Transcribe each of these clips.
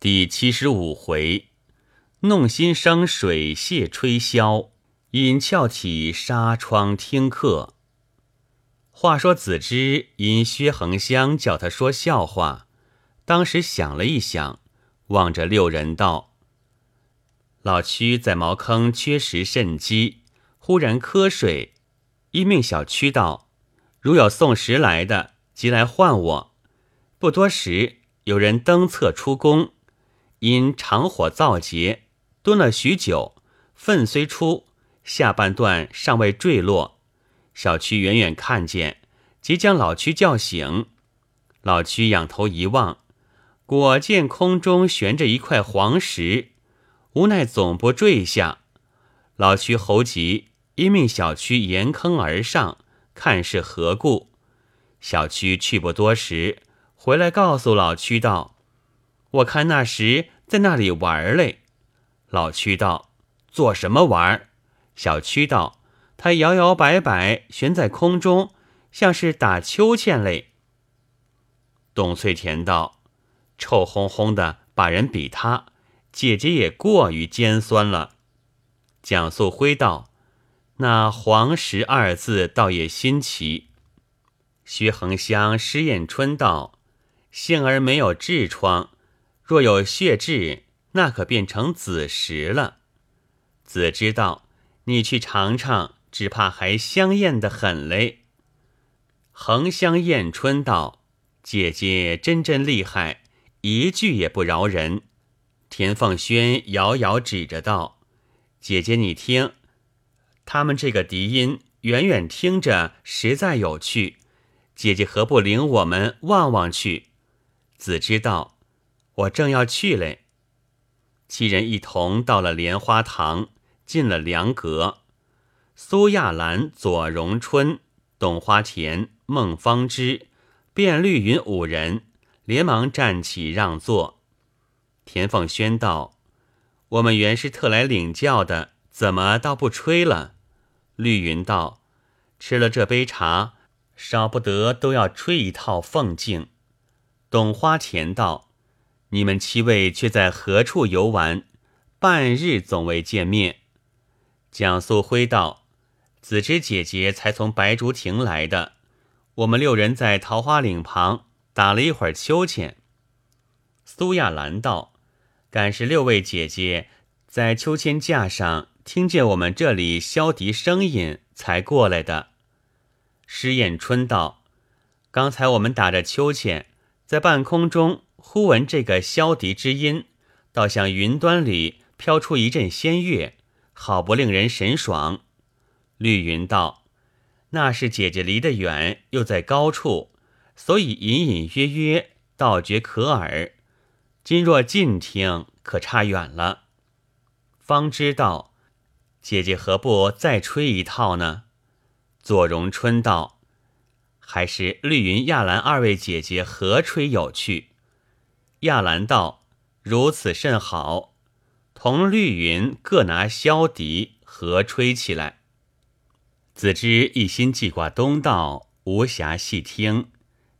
第七十五回，弄心生水泄吹箫，引翘起纱窗听课。话说子之因薛恒香叫他说笑话，当时想了一想，望着六人道：“老屈在茅坑缺食甚饥，忽然瞌睡，一命小屈道：如有送食来的，即来唤我。不多时，有人登厕出宫。”因长火燥结，蹲了许久，粪虽出，下半段尚未坠落。小屈远远看见，即将老屈叫醒。老屈仰头一望，果见空中悬着一块黄石，无奈总不坠下。老屈猴急，因命小屈沿坑而上，看是何故。小屈去不多时，回来告诉老屈道。我看那时在那里玩嘞，老屈道：“做什么玩？”小屈道：“他摇摇摆摆悬在空中，像是打秋千嘞。”董翠田道：“臭烘烘的，把人比他姐姐也过于尖酸了。”蒋素辉道：“那黄石二字倒也新奇。”薛恒香、施艳春道：“幸而没有痔疮。”若有血痣，那可变成子石了。子知道，你去尝尝，只怕还香艳的很嘞。恒香艳春道：“姐姐真真厉害，一句也不饶人。”田凤轩遥遥指着道：“姐姐你听，他们这个笛音，远远听着实在有趣。姐姐何不领我们望望去？”子知道。我正要去嘞，七人一同到了莲花堂，进了凉阁。苏亚兰、左荣春、董花田、孟方之、卞绿云五人连忙站起让座。田凤轩道：“我们原是特来领教的，怎么倒不吹了？”绿云道：“吃了这杯茶，少不得都要吹一套凤镜。”董花田道。你们七位却在何处游玩？半日总未见面。蒋素辉道：“子之姐姐才从白竹亭来的，我们六人在桃花岭旁打了一会儿秋千。”苏亚兰道：“赶是六位姐姐在秋千架上听见我们这里箫笛声音，才过来的。”施艳春道：“刚才我们打着秋千，在半空中。”忽闻这个箫笛之音，倒像云端里飘出一阵仙乐，好不令人神爽。绿云道：“那是姐姐离得远，又在高处，所以隐隐约约，倒觉可耳。今若近听，可差远了。”方知道，姐姐何不再吹一套呢？左荣春道：“还是绿云、亚兰二位姐姐合吹有趣。”亚兰道：“如此甚好。”同绿云各拿箫笛合吹起来。子之一心记挂东道，无暇细听，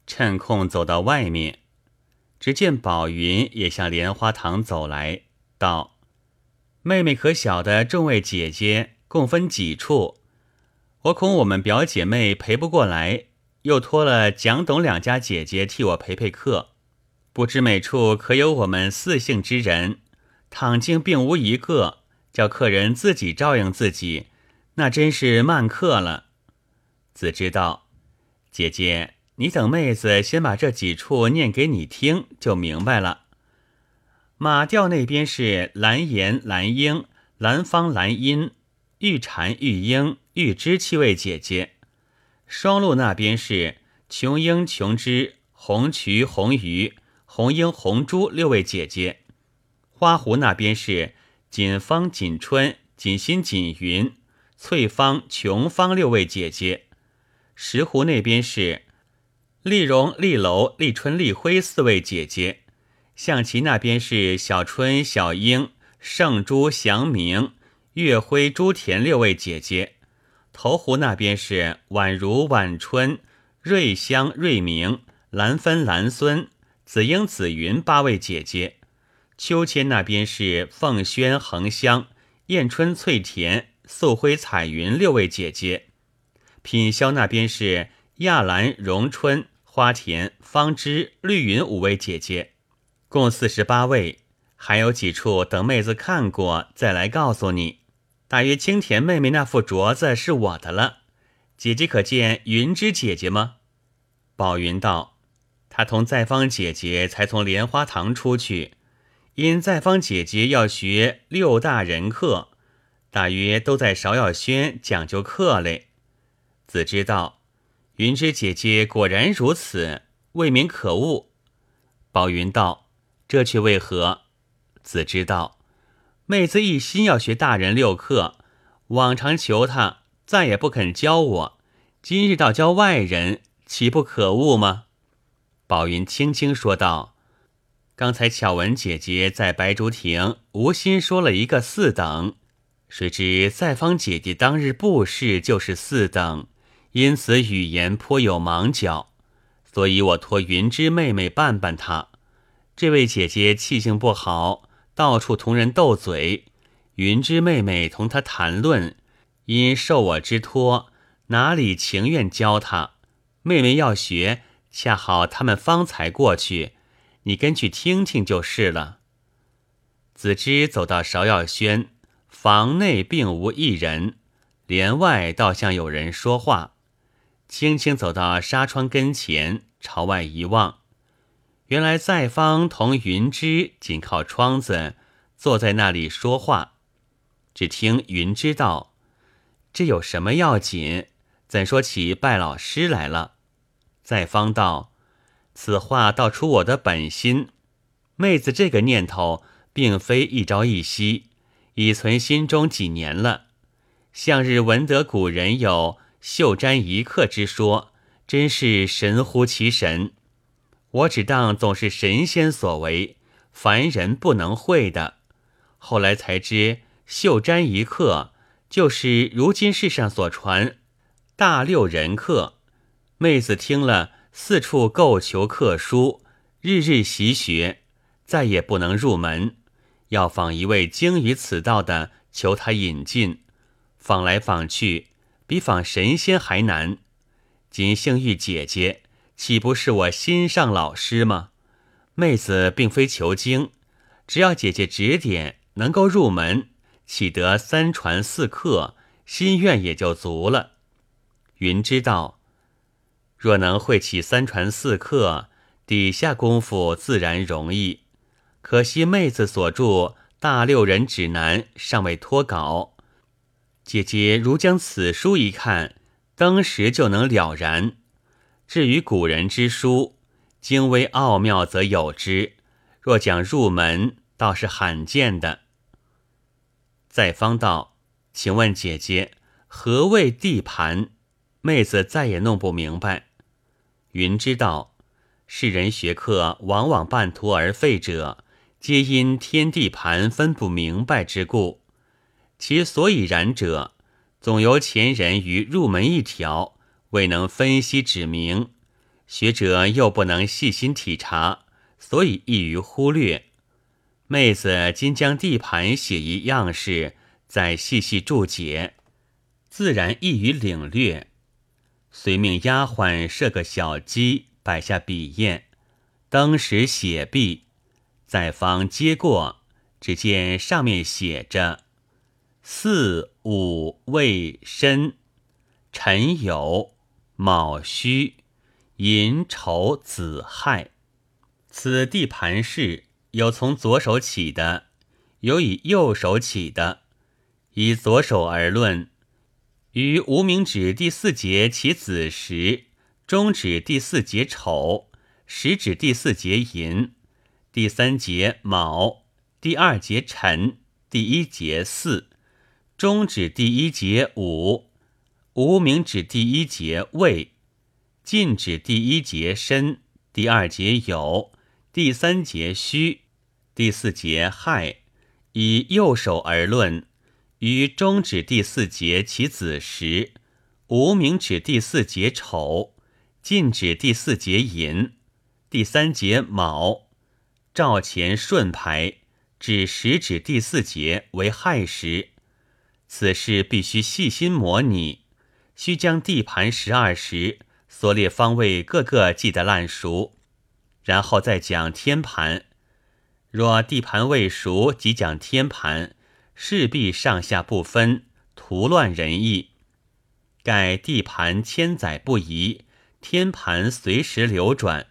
趁空走到外面，只见宝云也向莲花堂走来，道：“妹妹可晓得众位姐姐共分几处？我恐我们表姐妹陪不过来，又托了蒋董两家姐姐替我陪陪客。”不知每处可有我们四姓之人？倘竟并无一个，叫客人自己照应自己，那真是慢客了。子知道，姐姐，你等妹子先把这几处念给你听，就明白了。马调那边是蓝颜、蓝英、蓝芳、蓝音、玉蝉、玉英、玉芝七位姐姐；双鹿那边是琼英、琼枝、红渠、红鱼。红英、红珠六位姐姐，花湖那边是锦芳、锦春、锦心、锦云、翠芳、琼芳六位姐姐；石湖那边是丽蓉、丽楼、丽春、丽辉四位姐姐；象棋那边是小春、小英、盛珠、祥明、月辉、朱田六位姐姐；头湖那边是宛如、宛春、瑞香、瑞明、兰芬、兰孙。紫英、紫云八位姐姐，秋千那边是凤轩、恒香、燕春、翠田、素辉、彩云六位姐姐；品霄那边是亚兰、荣春、花田、方知、绿云五位姐姐，共四十八位。还有几处等妹子看过再来告诉你。大约青田妹妹那副镯子是我的了。姐姐可见云芝姐姐吗？宝云道：“他同在芳姐姐才从莲花堂出去。”因在方姐姐要学六大人课，大约都在芍药轩讲究课嘞。子知道，云芝姐姐果然如此，未免可恶。宝云道：“这却为何？”子知道，妹子一心要学大人六课，往常求他再也不肯教我，今日倒教外人，岂不可恶吗？宝云轻轻说道。刚才巧闻姐姐在白竹亭无心说了一个四等，谁知在芳姐姐当日布事就是四等，因此语言颇有忙角，所以我托云芝妹妹办办她。这位姐姐气性不好，到处同人斗嘴，云芝妹妹同她谈论，因受我之托，哪里情愿教她？妹妹要学，恰好他们方才过去。你跟去听听就是了。子之走到芍药轩，房内并无一人，帘外倒像有人说话。轻轻走到纱窗跟前，朝外一望，原来在方同云芝紧靠窗子，坐在那里说话。只听云芝道：“这有什么要紧？怎说起拜老师来了？”在方道。此话道出我的本心，妹子这个念头并非一朝一夕，已存心中几年了。向日闻得古人有袖沾一刻之说，真是神乎其神。我只当总是神仙所为，凡人不能会的。后来才知，袖沾一刻就是如今世上所传大六人客。妹子听了。四处购求课书，日日习学，再也不能入门。要访一位精于此道的，求他引进。访来访去，比访神仙还难。今幸遇姐姐，岂不是我心上老师吗？妹子并非求经，只要姐姐指点，能够入门，岂得三传四课，心愿也就足了。云知道。若能会起三传四课，底下功夫自然容易。可惜妹子所著《大六人指南》尚未脱稿，姐姐如将此书一看，当时就能了然。至于古人之书，精微奥妙则有之，若讲入门，倒是罕见的。在方道，请问姐姐，何谓地盘？妹子再也弄不明白。云知道，世人学课往往半途而废者，皆因天地盘分不明白之故。其所以然者，总由前人于入门一条未能分析指明，学者又不能细心体察，所以易于忽略。妹子今将地盘写一样式，再细细注解，自然易于领略。遂命丫鬟设个小鸡，摆下笔砚，当时写毕，在方接过，只见上面写着：“四五未申，辰酉卯戌，寅丑子亥。此地盘式有从左手起的，有以右手起的。以左手而论。”于无名指第四节起子时，中指第四节丑，食指第四节寅，第三节卯，第二节辰，第一节巳，中指第一节午，无名指第一节未，近指第一节申，第二节酉，第三节戌，第四节亥。以右手而论。于中指第四节起子时，无名指第四节丑，近指第四节寅，第三节卯，照前顺排，指食指第四节为亥时，此事必须细心模拟，需将地盘十二时所列方位各个记得烂熟，然后再讲天盘。若地盘未熟即讲天盘，势必上下不分，徒乱人意。盖地盘千载不移，天盘随时流转。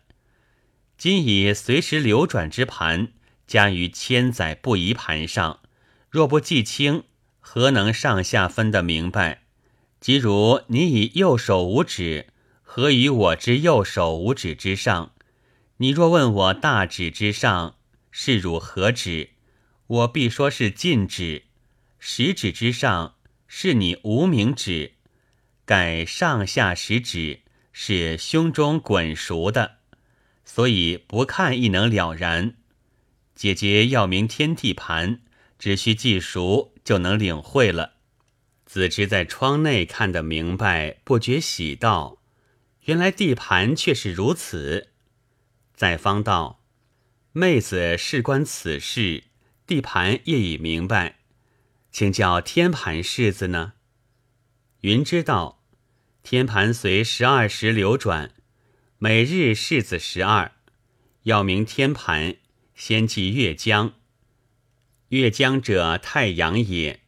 今以随时流转之盘加于千载不移盘上，若不记清，何能上下分得明白？即如你以右手五指合于我之右手五指之上，你若问我大指之上。是汝何指？我必说是近指。食指之上是你无名指，盖上下食指是胸中滚熟的，所以不看亦能了然。姐姐要明天地盘，只需记熟就能领会了。子之在窗内看得明白，不觉喜道：“原来地盘却是如此。”在方道。妹子事关此事，地盘业已明白，请教天盘世子呢？云知道，天盘随十二时流转，每日世子十二。要明天盘，先记月将。月将者，太阳也。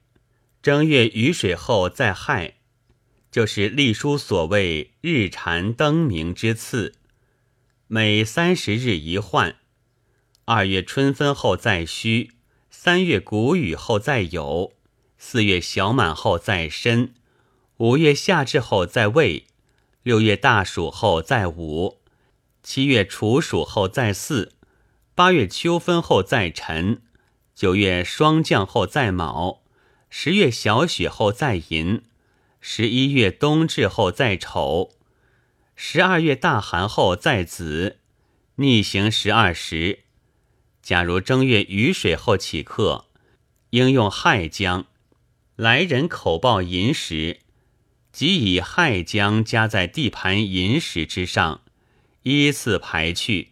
正月雨水后再亥，就是隶书所谓日禅灯明之次，每三十日一换。二月春分后再戌，三月谷雨后再酉，四月小满后再申，五月夏至后再未，六月大暑后再午，七月处暑后再巳，八月秋分后再辰，九月霜降后再卯，十月小雪后再寅，十一月冬至后再丑，十二月大寒后再子，逆行十二时。假如正月雨水后起客，应用亥江。来人口报寅时，即以亥江加在地盘寅时之上，依次排去，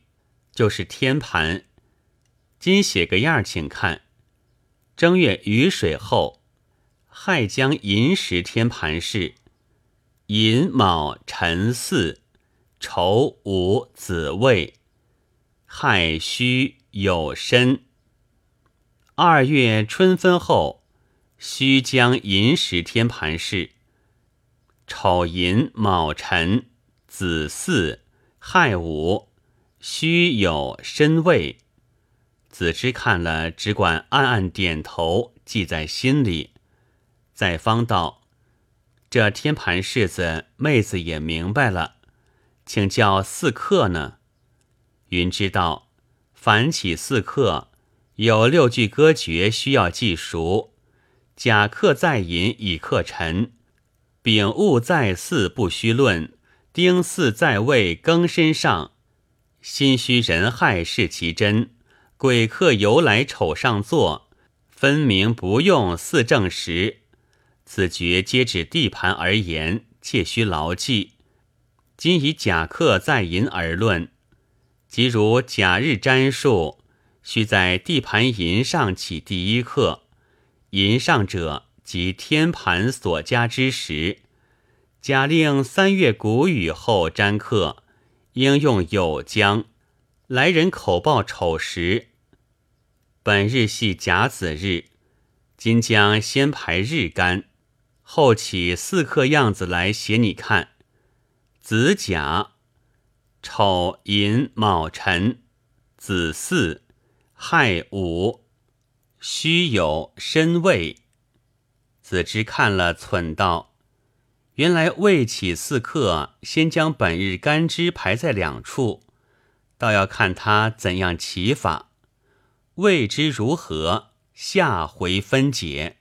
就是天盘。今写个样，请看：正月雨水后，亥将寅时天盘是寅卯辰巳丑午子未亥戌。有身。二月春分后，须将寅时天盘是丑寅卯辰子巳亥午须有申未。子之看了，只管暗暗点头，记在心里。在方道，这天盘式子，妹子也明白了，请教四客呢？云知道。凡起四刻，有六句歌诀需要记熟。甲克在寅乙克辰，丙戊在巳不须论，丁巳在未庚申上。心虚人害是其真，鬼客由来丑上座，分明不用四正时。此诀皆指地盘而言，切须牢记。今以甲克在寅而论。即如甲日占数，须在地盘寅上起第一刻。寅上者，即天盘所加之时。假令三月谷雨后占刻，应用酉将。来人口报丑时，本日系甲子日，今将先排日干，后起四刻样子来写你看。子甲。丑寅卯辰子巳亥午戌酉申未，子之看了忖道：“原来未起四刻，先将本日干支排在两处，倒要看他怎样起法。未知如何，下回分解。”